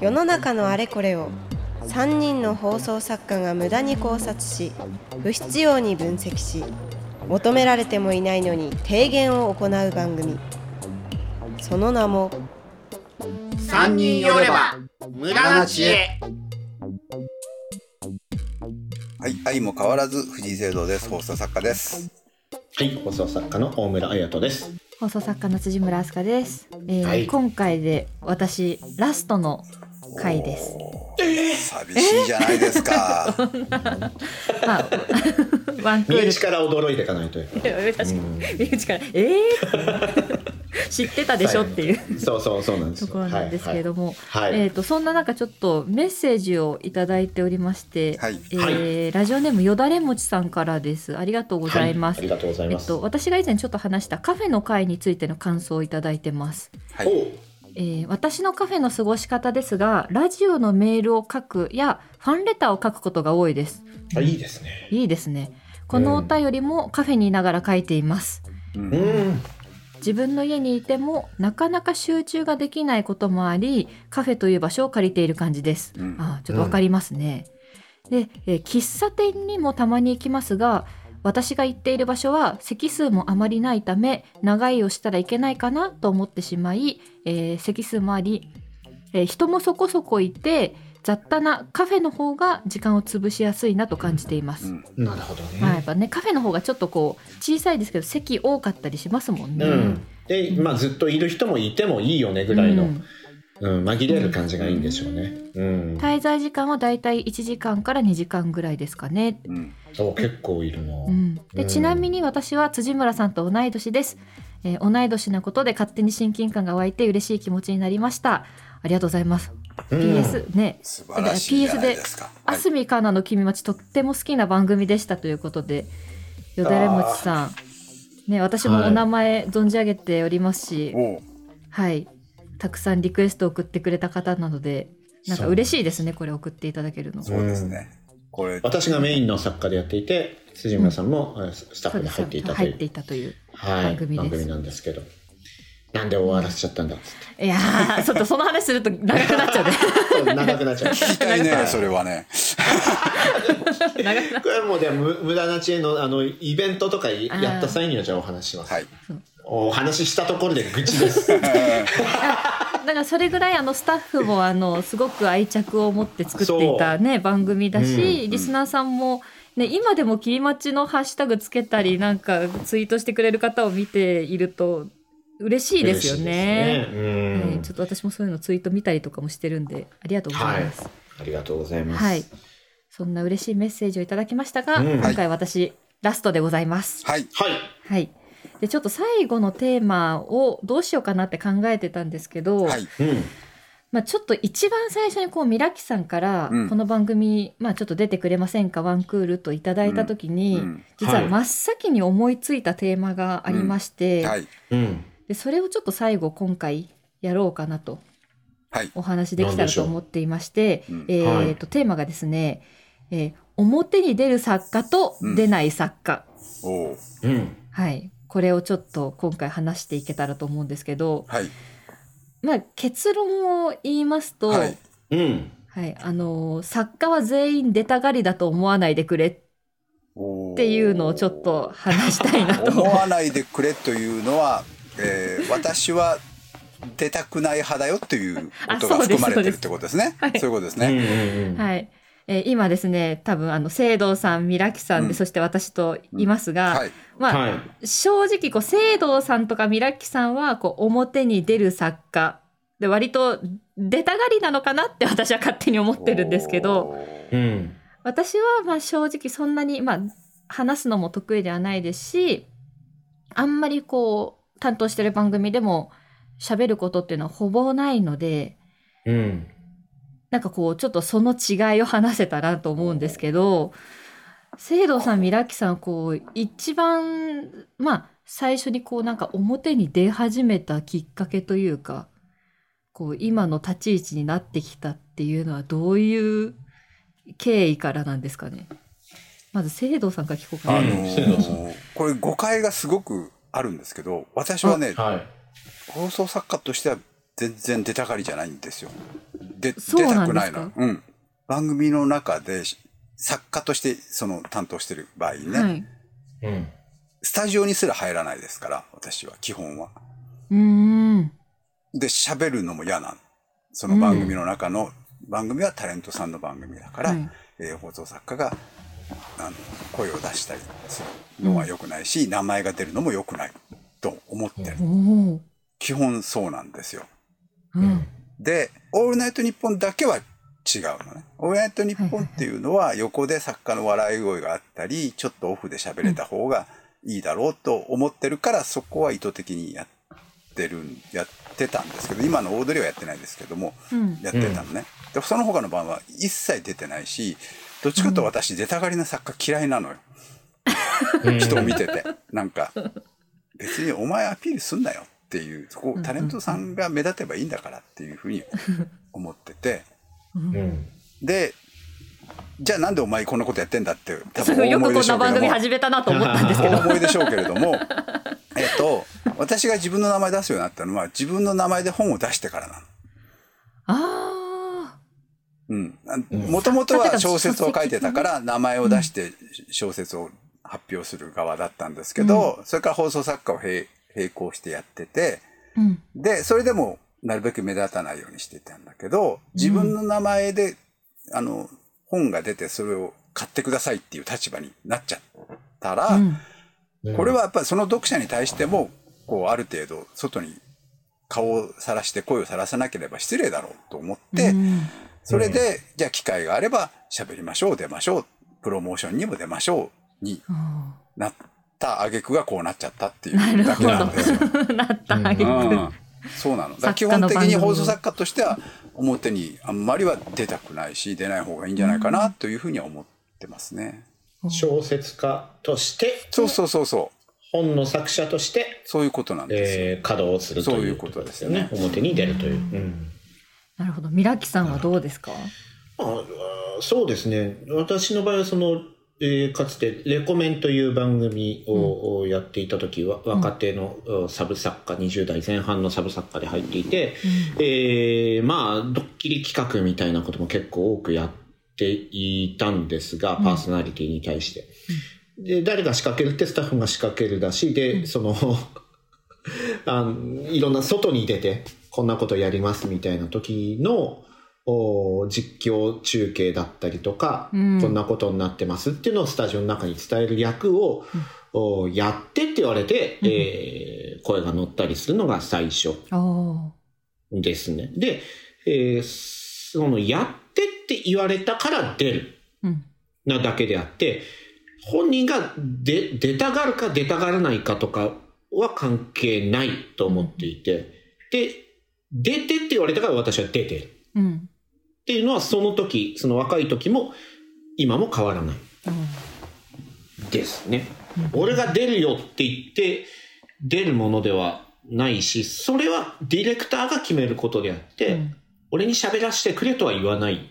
世の中のあれこれを3人の放送作家が無駄に考察し不必要に分析し求められてもいないのに提言を行う番組その名も三人寄れば無駄な知恵はい、愛も変わらず藤井聖堂です。放送作家です。はい、放送作家の大村彩人です。放送作家の辻村飛鳥です、えーはい。今回で私ラストの回です。寂しいじゃないですか。まあワンクール。身内から驚いていかないと身内から。えー、知ってたでしょっていうそうそうそうなんですよ。ところなんですけれども、はい。はい。えー、とそんな中ちょっとメッセージをいただいておりまして、はいえーラジオネームよだれもちさんからですありがとうございます、はいありがとうございます。えっと、私が以前ちょっと話したカフェの会についての感想をいただいてますはい。おえー私のカフェの過ごし方ですがラジオのメールを書くやファンレターを書くことが多いですあ、いいですね。いいですねこのお便りもカフェにいながら書いています、うんうん。自分の家にいてもなかなか集中ができないこともありカフェという場所を借りている感じです、うん。あーちょっとわかりますね、で、えー喫茶店にもたまに行きますが私が行っている場所は席数もあまりないため長居をしたらいけないかなと思ってしまい、えー席数もあり、えー人もそこそこいて雑多なカフェの方が時間を潰しやすいなと感じています、うん。なるほどね。まあやっぱねカフェの方がちょっとこう小さいですけど席多かったりしますもんね、うん。で、まあずっといる人もいてもいいよねぐらいの、ううんん、紛れる感じがいいんでしょうね。うん。滞在時間はだいたい1時間から2時間ぐらいですかね。うん。お、結構いるな。うん、うん。でちなみに私は辻村さんと同い年です、えー同い年なことで勝手に親近感が湧いて嬉しい気持ちになりました。ありがとうございます、うん。PS ね。素晴らしいじゃないで。あすみかなの君町とっても好きな番組でしたということでよだれもちさん。ね私もお名前存じ上げておりますし、はい、たくさんリクエストを送ってくれた方なのでなんか嬉しいですねこれ送っていただけるの。そうですね。これ。私がメインの作家でやっていて、辻村さんも、えスタッフで入っていたという。入っていたというはい、番組です。番組なんですけど。なんで終わらせちゃったんだ？っつって。いやーちょっとその話すると長くなっちゃうね長くなっちゃう。聞きたいね、それはね。長くなこれはもうでも無無駄な知恵のあのイベントとかやった際にはじゃあお話しします。はい。お話ししたところで愚痴です。だからそれぐらいあのスタッフもあのすごく愛着を持って作っていたね番組だし、うんリスナーさんも、ね、今でも「きりまち」のハッシュタグつけたりなんかツイートしてくれる方を見ていると嬉しいですよね。ねうんはいちょっと私もそういうのツイート見たりとかもしてるんでありがとうございます。ありがとうございます。はい、そんな嬉しいメッセージをいただきましたが、うん今回私、ラストでございます。はい。はい。はい。でちょっと最後のテーマをどうしようかなって考えてたんですけど、はい。うん。まあ、ちょっと一番最初にこうミラキさんからうんこの番組、まあ、ちょっと出てくれませんかワンクールといただいた時に、うん実ははい真っ先に思いついたテーマがありまして、はい。うん。でそれをちょっと最後今回やろうかなとはい。お話できたらと思っていまして、うんえーはいとテーマがですね、えー表に出る作家と出ない作家、おううん。はい、これをちょっと今回話していけたらと思うんですけど、はい。まあ、結論を言いますと、ははいいうん。あのー作家は全員出たがりだと思わないでくれっていうのをちょっと話したいなと。思わないでくれというのは、えー私は出たくない派だよということがあそうです含まれてるってことですね。そうですそういうことですね。はいえー今ですね多分あの聖堂さん、ミラキさんで、うんそして私といますが、はい。まあ、はい。正直こう聖堂さんとかミラキさんはこう表に出る作家で割と出たがりなのかなって私は勝手に思ってるんですけどうん。私はまあ正直そんなにまあ話すのも得意ではないですしあんまりこう担当してる番組でも喋ることっていうのはほぼないのでうん。なんかこうちょっとその違いを話せたらと思うんですけど聖堂さんミラキさんこう一番まあ最初にこうなんか表に出始めたきっかけというかこう今の立ち位置になってきたっていうのはどういう経緯からなんですかねまず聖堂さんから聞こうかな。あのーこれ誤解がすごくあるんですけど、私はね、はい。放送作家としては全然出たがりじゃないんですよ。で出たくないの。うん。番組の中で作家としてその担当してる場合ね、はい。うん。スタジオにすら入らないですから、私は基本は。うーん。で、喋るのも嫌なの。その番組の中の、番組はタレントさんの番組だから、はいえー放送作家があの声を出したりするのは良くないし、名前が出るのも良くないと思ってる。基本そうなんですよ。うん。で、オールナイトニッポンだけは違うのね。オールナイトニッポンっていうのは横で作家の笑い声があったり、ちょっとオフで喋れた方がいいだろうと思ってるから、そこは意図的にやってるん、やってたんですけど、今のオードリーはやってないですけども、うん。やってたのね。で、その他の番は一切出てないし、どっちかと私出たがりな作家嫌いなのよ。人を見てて。なんか、別にお前アピールすんなよっていう、そこタレントさんが目立てばいいんだからっていうふうに思ってて。うん。で、じゃあなんでお前こんなことやってんだって多分およくこんな思いでしょうけども。番組始めたなと思ったんですけおど。思いでしょうけれども、えっと、私が自分の名前出すようになったのは自分の名前で本を出してからなの。あうん。もともとは小説を書いてたから、名前を出して小説を発表する側だったんですけど、それから放送作家を並並行してやってて、あ。うん。で、それでもなるべく目立たないようにしてたんだけど、自分の名前で、あの、本が出てそれを買ってくださいっていう立場になっちゃったら、うん。これはやっぱりその読者に対しても、こう、ある程度、外に顔をさらして声をさらさなければ失礼だろうと思って、うんそれで、じゃあ機会があれば喋りましょう、出ましょう、プロモーションにも出ましょうにあなった挙句がこうなっちゃったっていうだけなんですよ。なったあげく。うんそうなの。だ基本的に放送作家としては表にあんまりは出たくないし、出ない方がいいんじゃないかなというふうには思ってますね。小説家として、そうそうそうそう。本の作者として、そういうことなんですよ。えー、稼働をするといそういううことですよね表に出るという。うんなるほど。ミラキさんはどうですか？あそうですね。私の場合はその、えーかつてレコメンという番組をやっていた時は、若手のうんサブ作家、20代前半のサブ作家で入っていて、えーまあ、ドッキリ企画みたいなことも結構多くやっていたんですが、パーソナリティに対して。で、誰が仕掛けるってスタッフが仕掛けるだし、で、その、あのいろんな外に出て、こんなことやりますみたいな時の、お実況中継だったりとか、うんこんなことになってますっていうのをスタジオの中に伝える役を、おやってって言われて、えー声が乗ったりするのが最初。ですね。で、えーそのやってって言われたから出るうん。なだけであって、本人が出出たがるか出たがらないかとかは関係ないと思っていて、で、出てって言われたから私は出てる。うん。っていうのはその時、その若い時も今も変わらないですね。俺が出るよって言って出るものではないし、それはディレクターが決めることであって、うん俺に喋らせてくれとは言わない。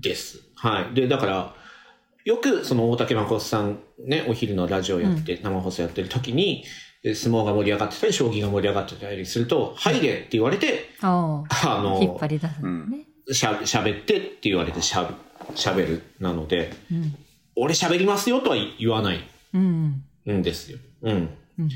です。はい。で、だから、よくその大竹誠さんね、お昼のラジオやって、生放送やってる時に、相撲が盛り上がってたり、将棋が盛り上がってたりすると、入れって言われて、あの、引っ張り出すのね。しゃ喋ってって言われてしゃ喋るなので、うん。俺喋りますよとは言わないうん。んですよ。うん。うん。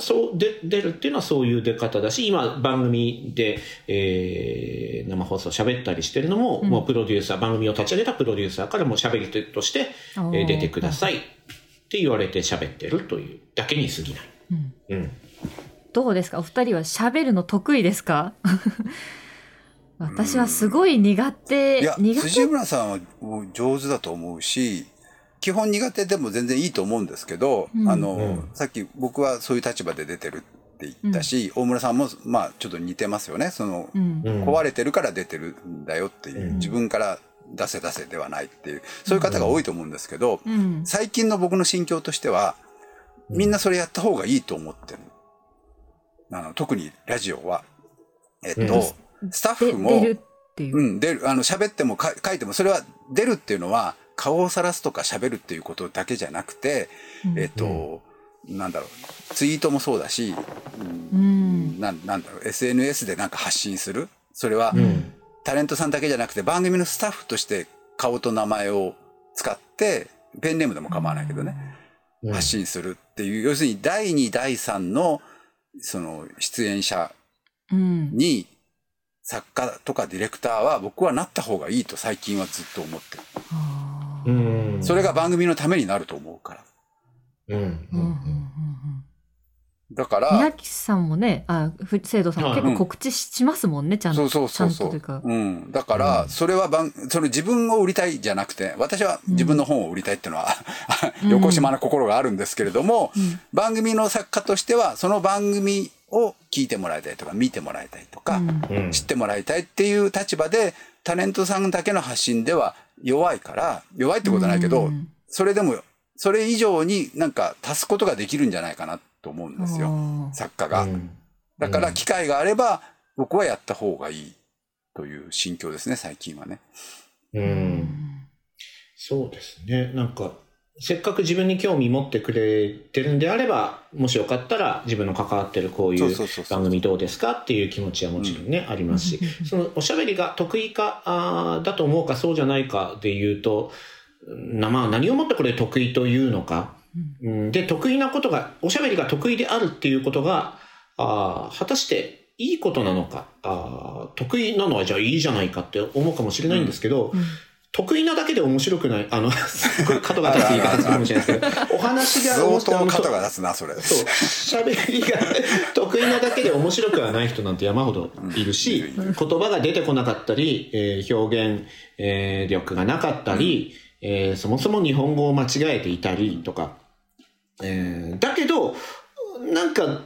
そう、で、出るっていうのはそういう出方だし、今番組で、えー、生放送喋ったりしてるのも、うんもうプロデューサー、番組を立ち上げたプロデューサーからも喋り手として、えあーー出てくださいって言われて喋ってるというだけに過ぎない。うんうん。どうですか？お二人は喋るの得意ですか？私はすごい苦手。いや、苦手？辻村さんは上手だと思うし、基本苦手でも全然いいと思うんですけど、うんあの、うんさっき僕はそういう立場で出てるって言ったし、大村さんもまあちょっと似てますよね。その、うん。うん壊れてるから出てるんだよっていう、うん自分から出せ出せではないっていう、そういう方が多いと思うんですけど、うん。最近の僕の心境としては、みんなそれやった方がいいと思ってる。あの特にラジオは。えっと、うんスタッで、フも、出るっていう。うん、出る、あの、喋ってもか書いても、それは出るっていうのは、顔をさらすとか喋るっていうことだけじゃなくて、うんえっと、なんだろう、ツイートもそうだし、うんうん。なんなんだろう SNS でなんか発信するそれは、うんタレントさんだけじゃなくて番組のスタッフとして顔と名前を使ってペンネームでも構わないけどね、うん。発信するっていう要するに第2第3のその出演者うん。に作家とかディレクターは僕はなった方がいいと最近はずっと思ってる。それが番組のためになると思うから。うんうんうんだから、宮城さんもね、あ、ふ生徒さんもはい結構告知しますもんね、ちゃんと。そうそうそうそちゃんとというか。う。うん。だから、それは番、その自分を売りたいじゃなくて、私は自分の本を売りたいっていうのは、うん。横島な心があるんですけれども、うん。番組の作家としては、その番組を聞いてもらいたいとか、見てもらいたいとか、うん。知ってもらいたいっていう立場で、タレントさんだけの発信では弱いから、弱いってことはないけど、うん。それでも、それ以上になんか足すことができるんじゃないかなと思うんですよ。作家が。うんだから機会があれば、僕はやった方がいいという心境ですね、最近はね。う。うんんそうですね。なんか、せっかく自分に興味持ってくれてるんであれば、もしよかったら自分の関わってるこういう番組どうですかっていう気持ちはもちろんね、ありますし、そのおしゃべりが得意かあーだと思うかそうじゃないかで言うと、なまあ何をもってこれ得意というのか、うん。で、得意なことが、おしゃべりが得意であるっていうことが、あー果たしていいことなのかあー得意なのはじゃあいいじゃないかって思うかもしれないんですけど、得意なだけで面白くない、あの、すごい角が立つ言い方するかもしれないですけど、お話が相当あの肩が立つな、それ。そう、喋りが得意なだけで面白くはない人なんて山ほどいるし、言葉が出てこなかったり、えー表現、えー力がなかったり、えーそもそも日本語を間違えていたりとか、えーだけど、なんか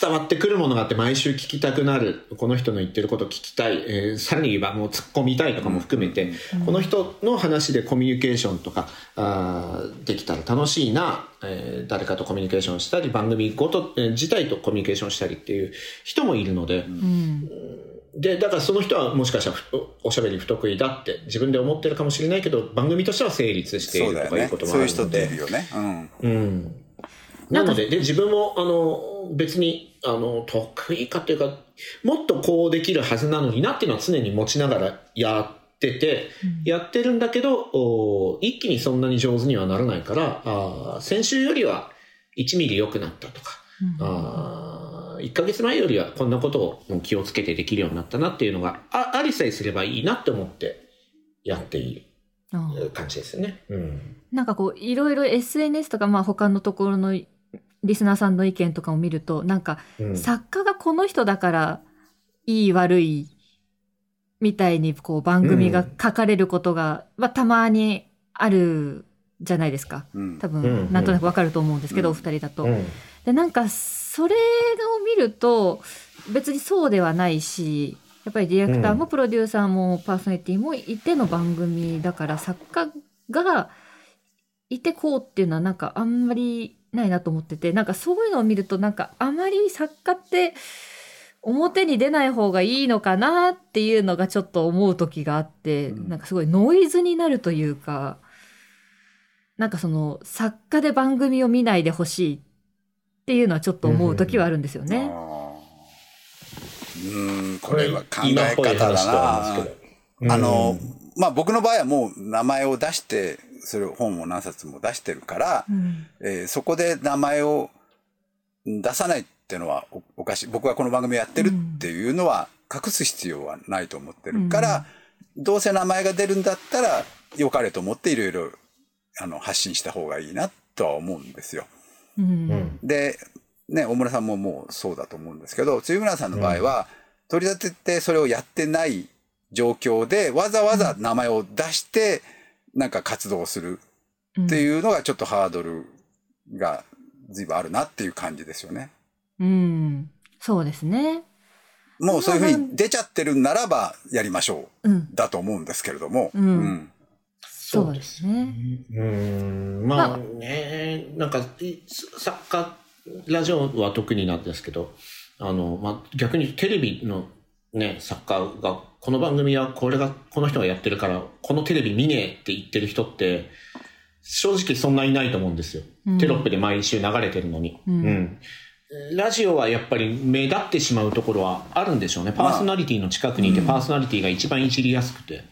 伝わってくるものがあって毎週聞きたくなる、この人の言ってること聞きたい、えーさらに言えばもう突っ込みたいとかも含めて、この人の話でコミュニケーションとかあーできたら楽しいな、えー誰かとコミュニケーションしたり、番組ごと、えー自体とコミュニケーションしたりっていう人もいるので、うんで、だからその人はもしかしたらふおしゃべり不得意だって自分で思ってるかもしれないけど、番組としては成立しているとかいうこ。ともそういうあるので。人っているよね。うん。うん。なので、で、自分も、あの、別に、あの、得意かっていうか、もっとこうできるはずなのになっていうのは常に持ちながらやってて、やってるんだけど、お一気にそんなに上手にはならないから、あー先週よりは1ミリ良くなったとか、あ1ヶ月前よりはこんなことを気をつけてできるようになったなっていうのがあありさえすればいいなって思ってやっている感じですよね。うん。なんかこういろいろ SNS とかまあ他のところのリスナーさんの意見とかを見るとなんかうん。作家がこの人だからいい悪いみたいにこう番組が書かれることが、まあ、たまにあるじゃないですか。うん。多うん。分なんとなくわかると思うんですけど、うん。お二人だと。うん。でなんかそれを見ると別にそうではないしやっぱりディレクターもプロデューサーもパーソナリティもいての番組だから作家がいてこうっていうのはなんかあんまりないなと思っててなんかそういうのを見るとなんかあまり作家って表に出ない方がいいのかなっていうのがちょっと思う時があって、うん。なんかすごいノイズになるというかなんかその作家で番組を見ないでほしいっていうのはちょっと思う時はあるんですよね。あーうん、これは考え方だ。な。あのうん、まあ僕の場合はもう名前を出して、それを本を何冊も出してるから、うんえーそこで名前を出さないっていうのはおおかしい。僕はこの番組やってるっていうのは隠す必要はないと思ってるから、どうせ名前が出るんだったら良かれと思っていろいろあの発信した方がいいなとは思うんですよ。うん。うん。で、ね、大村さんももうそうだと思うんですけど、辻村さんの場合は、取り立ててそれをやってない状況で、わざわざ名前を出して、なんか活動するっていうのがちょっとハードルが随分あるなっていう感じですよね。うん、そうですね。もうそういうふうに出ちゃってるならばやりましょうん。う、だと思うんですけれども。うんそうですね。うんまあね、なんか、い作家、ラジオは特になんですけど、あの、まあ、逆にテレビのね、作家が、この番組はこれが、この人がやってるから、このテレビ見ねえって言ってる人って、正直そんないないと思うんですよ。うんテロップで毎週流れてるのに。うんラジオはやっぱり目立ってしまうところはあるんでしょうね。パーソナリティの近くにいて、パーソナリティが一番いじりやすくて。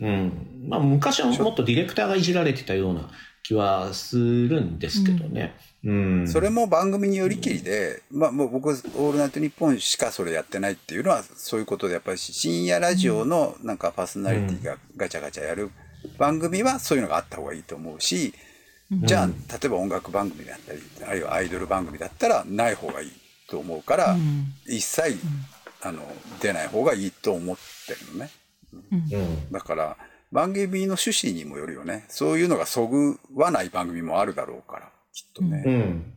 うん。まあ、昔はもっとディレクターがいじられてたような気はするんですけどね。うん。それも番組によりきりで、まあもう僕、オールナイトニッポンしかそれやってないっていうのは、そういうことで、やっぱり深夜ラジオのなんかパーソナリティがガチャガチャやる番組はそういうのがあった方がいいと思うし、じゃあ、例えば音楽番組だったり、あるいはアイドル番組だったらない方がいいと思うから、一切、あの、出ない方がいいと思ってるのね。うん。だから、番組の趣旨にもよるよね。そういうのがそぐわない番組もあるだろうから、きっとね。うん。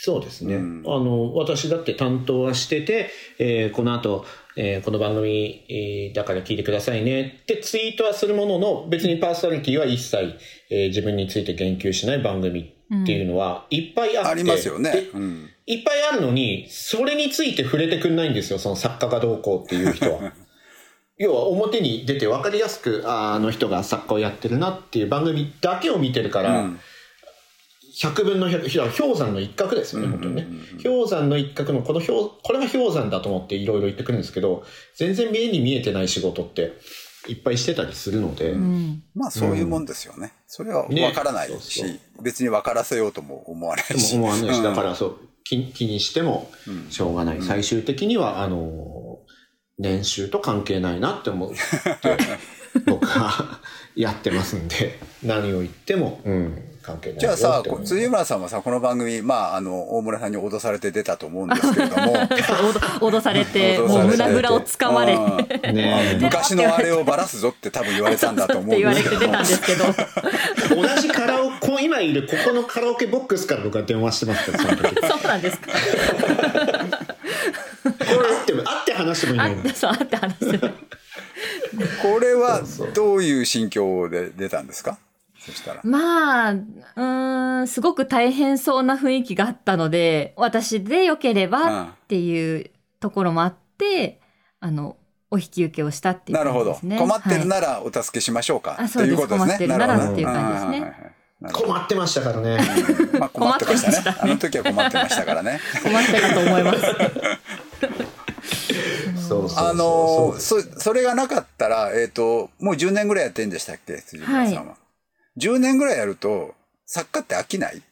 そうですね。うんあの、私だって担当はしてて、えーこの後、えーこの番組、えーだから聞いてくださいねってツイートはするものの、別にパーソナリティは一切、えー自分について言及しない番組っていうのはいっぱいあって、ありますよねで。うん。いっぱいあるのに、それについて触れてくんないんですよ、その作家がどうこうっていう人は。要は表に出て分かりやすく、あの人が作家をやってるなっていう番組だけを見てるから、うん。100分の100、いや氷山の一角ですよね、本当にね。氷山の一角の、この氷、これが氷山だと思っていろいろ言ってくるんですけど、全然目に見えてない仕事っていっぱいしてたりするので、うん。まあそういうもんですよね。それはね。わからないそうし、そう。別に分からせようとも思わないでし。も思わないし、うんだからそう、気気にしてもしょうがない。最終的には、あの、年収と関係ないなって思って、僕はやってますんで、何を言っても、うん、関係ないよじゃあさ辻村さんはさ、この番組、まあ、あの、大村さんに脅されて出たと思うんですけれども、脅されて 脅されて。もう胸ぐらをつかまれ。ね昔のあれをばらすぞって多分言われたんだと思うん言わですけど。れて出たんですけど同じカラオケ、こう今いるここのカラオケボックスから僕は電話してますから、その時。そうなんですか会っても、会って話してもいないのに。そうあって話してるこれはどういう心境で出たんですか？そしたら。まあ、うーん、すごく大変そうな雰囲気があったので、私でよけれうんばっていうところもあって、あの、お引き受けをしたっていうなるほど感じです。ね。困ってるはいならお助けしましょうか。あそうですということですね。困ってるならっていう感じですね困ってましたからね。まあ困ってましたね困ってましたねあの時は困ってましたからね。困ってたと思います。そうあのーそうそ、それがなかったら、えっ、と、もう10年ぐらいやってんでしたっけ？辻村さんは。10年ぐらいやると、作家って飽きない？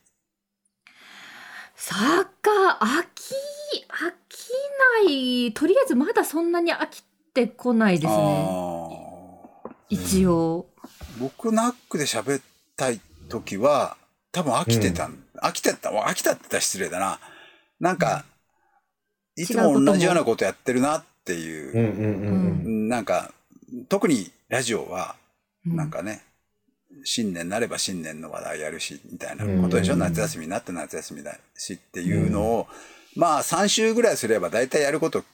作家、飽き、飽きない。とりあえずまだそんなに飽きてこないですね。一応。僕、ナックで喋ったい時は、多分飽きてた、飽きてた、飽きたって言ったら失礼だな。なんか、いつも同じようなことやってるなっていう。なんか、特にラジオは、うん。なんかね、新年になれば新年の話題やるし、みたいなことでしょ、うん夏休みになって夏休みだしっていうのを、まあ3週ぐらいすれば大体やること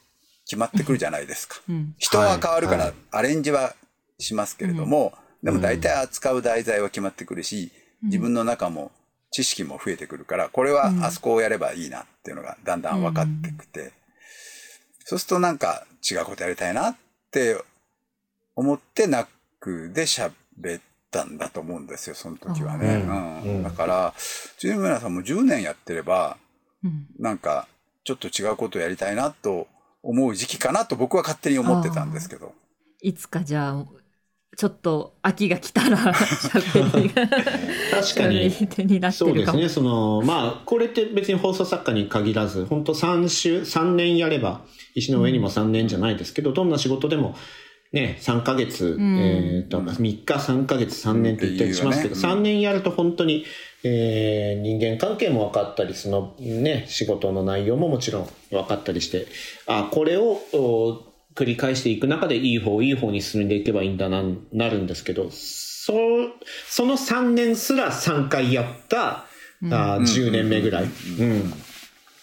決まってくるじゃないですか。うん。人は変わるからはいアレンジはしますけれども、でも大体扱う題材は決まってくるし、自分の中も知識も増えてくるから、これはあそこをやればいいなっていうのがだんだん分かってきて、そうするとなんか違うことやりたいなって思ってナックで喋ったんだと思うんですよ、その時はね。うんうんうんだから、辻村さんも10年やってれば、うんなんかちょっと違うことやりたいなと思う時期かなと僕は勝手に思ってたんですけど。いつかじゃあ、ちょっと秋が来たら 喋りが確かに。手になってるかも。そうですね。その、まあ、これって別に放送作家に限らず、本当3週、3年やれば、石の上にも3年じゃないですけど、どんな仕事でも、ね、3ヶ月、んえっ、と、3日、3ヶ月、3年って言ったりしますけど、うよね3年やると本当に、えー人間関係も分かったり、そのね、仕事の内容ももちろん分かったりして、あ、これを、お繰り返していく中でいい方、いい方に進んでいけばいいんだな、なるんですけど、そ、その3年すら3回やった、あー10年目ぐらい。うん。っ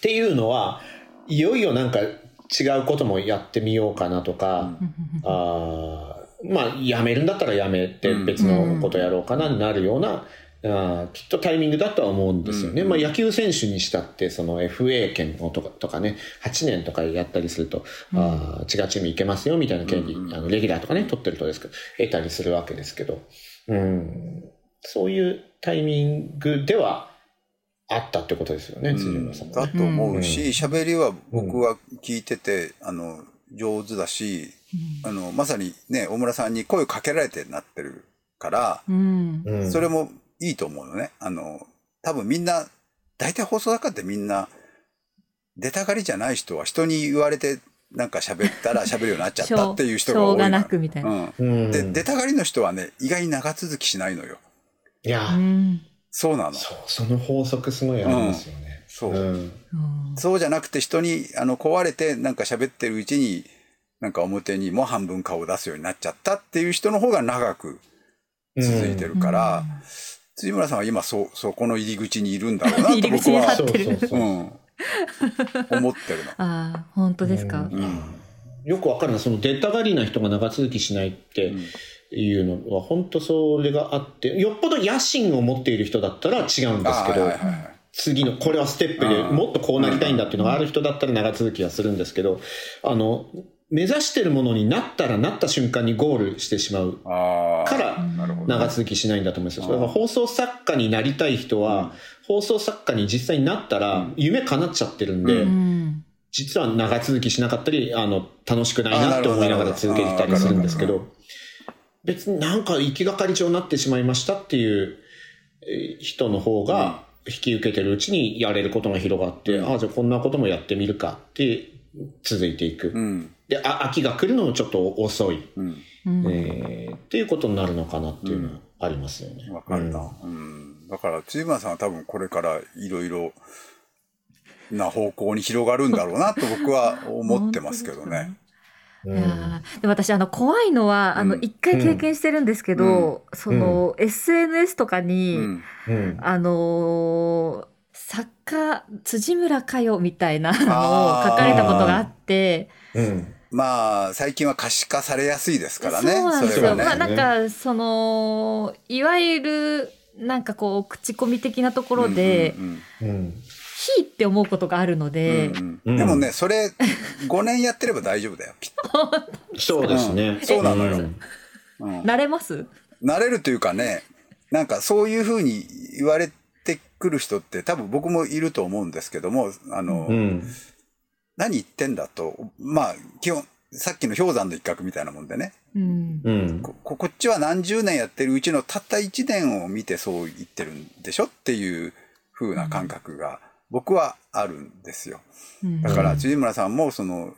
ていうのは、いよいよなんか違うこともやってみようかなとか、あーまあ、やめるんだったらやめて別のことやろうかなになるような、あーきっとタイミングだとは思うんですよね。まあ、野球選手にしたって、その FA 権をとかとかね、8年とかやったりすると、あー違うチーム行けますよみたいな権利、あのレギュラーとかね、取ってるとですけど、得たりするわけですけど、うん、そういうタイミングではあったってことですよね、辻村さん。だと思うし、うん。喋りは僕は聞いてて、あの、上手だし、あの、まさにね、大村さんに声をかけられてなってるから、うん。うん。それもいいと思うのね。あの、多分みんな、大体放送作家ってみんな、出たがりじゃない人は人に言われてなんか喋ったら喋るようになっちゃったっていう人が多いのしょうがなくみたいな。うん。うんで、出たがりの人はね、意外に長続きしないのよ。いや、うんそうなの。そう、その法則すごいありますよね。そう。んうんそうじゃなくて人にあの壊れてなんか喋ってるうちになんか表にも半分顔を出すようになっちゃったっていう人の方が長く続いてるから、辻村さんは今そうそこの入り口にいるんだろうなと僕は うそうそう。うん、思ってるの。ああ本当ですか？うん。よくわかるな、その出たがりな人が長続きしないっていうのは、本当それがあって、よっぽど野心を持っている人だったら違うんですけど、あはい次の、これはステップでうんもっとこうなりたいんだっていうのがある人だったら長続きはするんですけど、あの、目指してるものになったらなった瞬間にゴールしてしまうから長続きしないんだと思うんですよ。だから放送作家になりたい人は、放送作家に実際になったら夢叶っちゃってるんで、実は長続きしなかったり、あの、楽しくないなって思いながら続けてたりするんですけど、別になんか行きがかり上になってしまいましたっていうえー人の方が引き受けてるうちにやれることが広がって、ああ、じゃあこんなこともやってみるかって続いていく。うんで、あ秋が来るのもちょっと遅い、うん。うん。えーっていうことになるのかなっていうのはありますよね。わかるな、うん。だから辻村さんは多分これからいろいろな方向に広がるんだろうなと僕は 思ってますけどね。うん。いやーでも私あの怖いのはあのうん。一回経験してるんですけど、その SNS とかに、うん。うん。あのー作家辻村佳代みたいなのを書かれたことがあって、うんまあ最近は可視化されやすいですからね。そうなんですよ。ね。まあなんかそのいわゆるなんかこう口コミ的なところでうんうん「ひ」って思うことがあるので、うんうんうんでもねそれ5年やってれば大丈夫だよきっと。そうですね。うんそうなのよんうん慣れます？慣れるというかねなんかそういうふうに言われてくる人って多分僕もいると思うんですけどもあの、うん何言ってんだとまあ基本さっきの氷山の一角みたいなもんでねうん。うんここっちは何十年やってるうちのたった1年を見てそう言ってるんでしょっていう風な感覚が僕はあるんですよ。うんだから辻村さんもその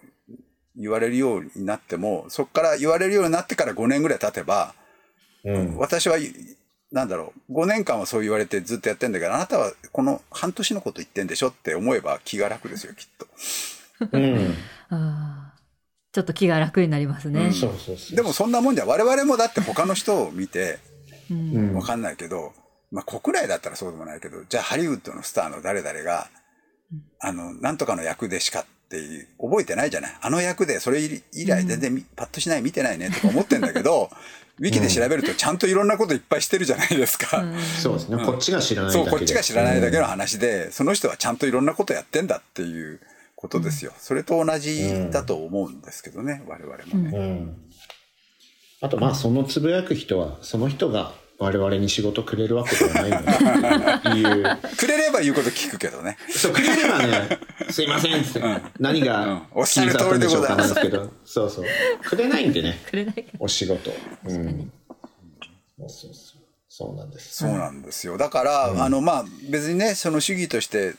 言われるようになってもそこから言われるようになってから5年ぐらい経てば、うん私はなんだろう5年間はそう言われてずっとやってんだけどあなたはこの半年のこと言ってんでしょって思えば気が楽ですよきっと。うんあーちょっと気が楽になりますね。そうそうそう。でもそんなもんじゃ我々もだって他の人を見てうんうんわかんないけど、まあ国内だったらそうでもないけどじゃあハリウッドのスターの誰々があのなんとかの役でしかっていう覚えてないじゃない？あの役でそれ以来全然みパッとしない見てないねとか思ってんだけど、ウィキで調べるとちゃんといろんなこといっぱいしてるじゃないですか。そうですね。こっちが知らないだけで。そう、こっちが知らないだけの話で、その人はちゃんといろんなことやってんだっていうことですよ。それと同じだと思うんですけどね、我々もね。うん。あとまあそのつぶやく人はその人が我々に仕事くれるわけではないので いう。くれれば言うこと聞くけどね。そう、くれればね、すいませんっつって、何うんがおっしゃる通りでございます気になったんでしょうかなんですけど、そうそう。くれないんでね、くれないかお仕事。うん。そうそうそう。そうなんです。そうなんですよ。だから、あの、まあ、別にね、その主義として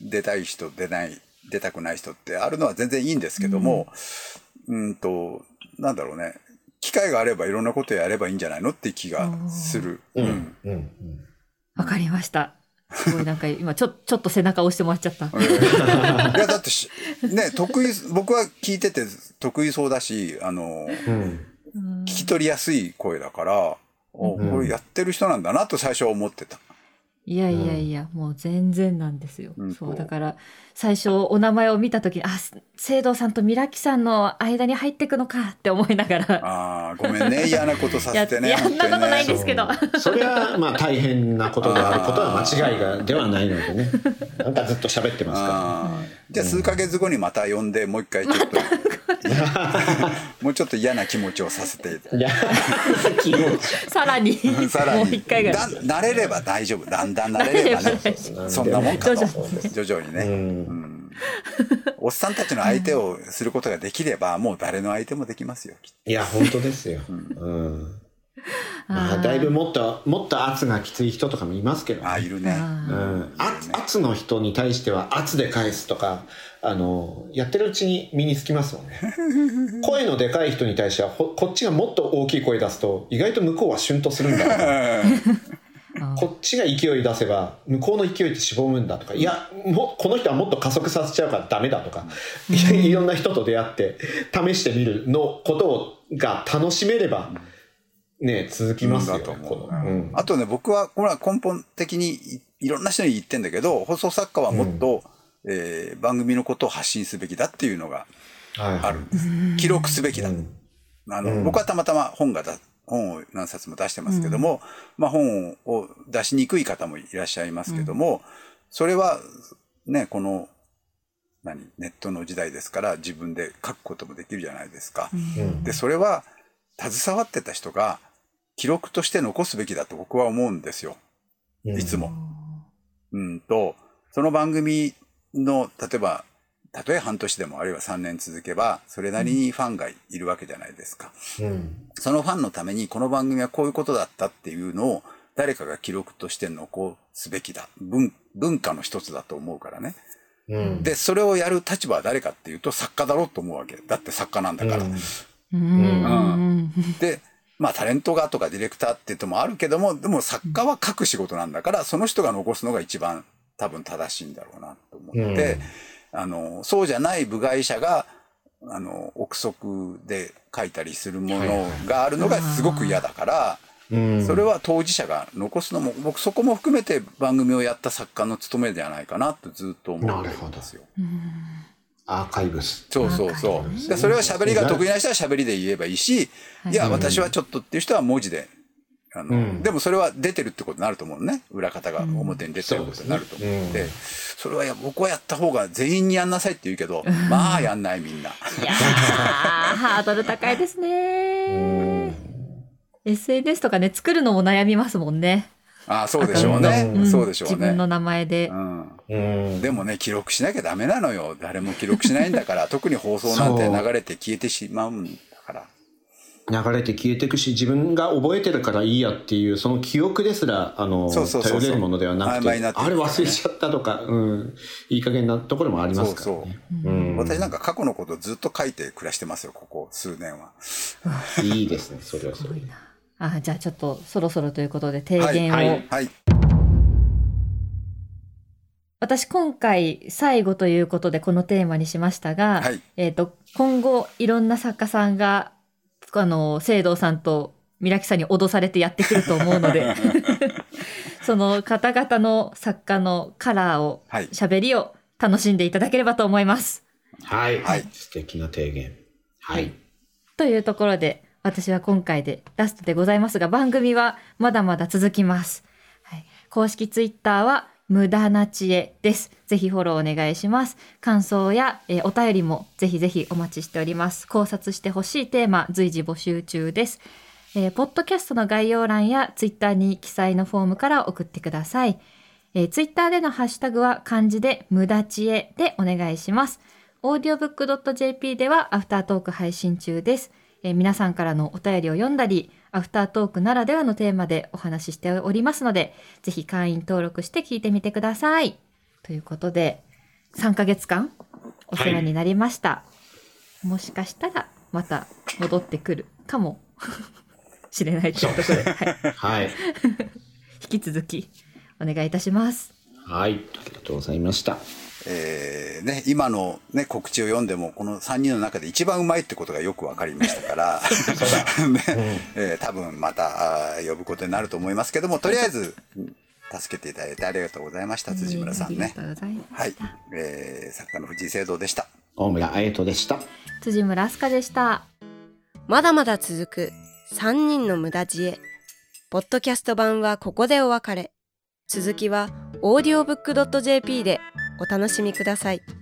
出たい人、出ない、出たくない人ってあるのは全然いいんですけども、うん、と、なんだろうね、機会があればいろんなことやればいいんじゃないのって気がする。ううんん。うん。わかりました。すごいなんか 今ちょちょっと背中押してもらっちゃった。いや、だってし、ね、得意、僕は聞いてて得意そうだし、あの、うん。聞き取りやすい声だから、おこれやってる人なんだなと最初は思ってた。いやいやいや、もう全然なんですよ。うんそうだから最初お名前を見た時にあ聖堂さんとミラキさんの間に入ってくのかって思いながら。ああ、ごめんね、嫌なことさせてね。いやそんなことない本ですけど。それはまあ大変なことであることは間違いがではないのでね。なんかずっと喋ってますかあーじゃあ数ヶ月後にまた呼んで、もう一回ちょっと、もうちょっと嫌な気持ちをさせて。さらに。さらもうに一回ぐらい。だ慣れれば大丈夫。だんだん慣れればね。そんなもんかと。徐徐々にね、うん。うん。おっさんたちの相手をすることができればもう誰の相手もできますよ。きっいや本当ですよ、うん。まあ、だいぶもっともっと圧がきつい人とかもいますけどね。とああいるね。うん、圧圧の人に対しては圧で返すとかあのやってるうちに身につきますもんね。声のでかい人に対してはほこっちがもっと大きい声出すと意外と向こうはシュンとするんだとか。こっちが勢い出せば向こうの勢いってしぼむんだとか。いやもこの人はもっと加速させちゃうからダメだとか、いろんな人と出会って試してみるのことをが楽しめればね続きますよね、だと思うこの。うん。あとね僕はこれは根本的にいいろんな人に言ってんだけど放送作家はもっと、えー番組のことを発信すべきだっていうのがはいはい。あるんです。記録すべきだ、うん。あのうん。僕はたまたま本がだ本を何冊も出してますけども、まあ本を出しにくい方もいらっしゃいますけども、それはねこの何ネットの時代ですから自分で書くこともできるじゃないですか。うん。でそれは携わってた人が記録として残すべきだと僕は思うんですよ。うん。いつも。うんとその番組の例えばたとえ半年でもあるいは3年続けばそれなりにファンがいるわけじゃないですか。うんそのファンのためにこの番組はこういうことだったっていうのを誰かが記録として残すべきだ。文文化の一つだと思うからね。うんで、それをやる立場は誰かっていうと作家だろうと思うわけ。だって作家なんだから。うんうんで、まあタレントがとかディレクターって言ってもあるけども、でも作家は書く仕事なんだから、その人が残すのが一番多分正しいんだろうなと思って、あの、そうじゃない部外者が、あの、憶測で書いたりするものがあるのがすごく嫌だから、うんそれは当事者が残すのも、僕そこも含めて番組をやった作家の務めではないかなとずっと思ってるんですよ。アーカイブスそうそうそう。でそれは喋りが得意な人は喋りで言えばいいし、いや、私はちょっとっていう人は文字で。あの、うんでもそれは出てるってことになると思うね。裏方が表に出てることになると思うので、それはや僕はやった方が全員にやんなさいって言うけど、まあやんないみんな。いやーハードル高いですね SNS とかね作るのも悩みますもんねああ、そうでしょうね。うんそうでしょうね。自分の名前でうん。うんでもね、記録しなきゃダメなのよ。誰も記録しないんだから、特に放送なんて流れて消えてしまうんだから。流れて消えていくし自分が覚えてるからいいやっていうその記憶ですらあの頼れるものではなくてね。あれ忘れちゃったとか、うん、いい加減なところもありますからね。うん。私なんか過去のことずっと書いて暮らしてますよ、ここ数年は。いいですねそれはそれで。あじゃあちょっとそろそろということで提言を、はい。はい。はい。私今回最後ということでこのテーマにしましたが、はい。えっ、と今後いろんな作家さんがあの聖堂さんとミラキさんに脅されてやってくると思うので その方々の作家のカラーをはい。喋りを楽しんでいただければと思います。はい、はい。素敵な提言。はい、というところで私は今回でラストでございますが番組はまだまだ続きます。はい、公式ツイッターは無駄な知恵です。ぜひフォローお願いします。感想や、えーお便りもぜひぜひお待ちしております。考察してほしいテーマ随時募集中です。えーポッドキャストの概要欄やツイッターに記載のフォームから送ってください。えー、ツイッターでのハッシュタグは漢字で無駄知恵でお願いします。audiobook.jp ではアフタートーク配信中です。えー皆さんからのお便りを読んだり、アフタートークならではのテーマでお話ししておりますので、ぜひ会員登録して聞いてみてください。ということで、3ヶ月間お世話になりました。もしかしたらまた戻ってくるかもしれないというところで、はい、はい 引き続きお願いいたします。はい、ありがとうございました。えーね、今の、ね、告知を読んでもこの3人の中で一番うまいってことがよく分かりましたから、ねえー多分また呼ぶことになると思いますけどもとりあえずうん助けていただいてありがとうございました辻村さんね。はい、えー作家の藤井聖堂でした。大村彩人でした。辻村飛鳥でした。まだまだ続く3人の無駄知恵。ポッドキャスト版はここでお別れ。続きは audiobook.jp でお楽しみください。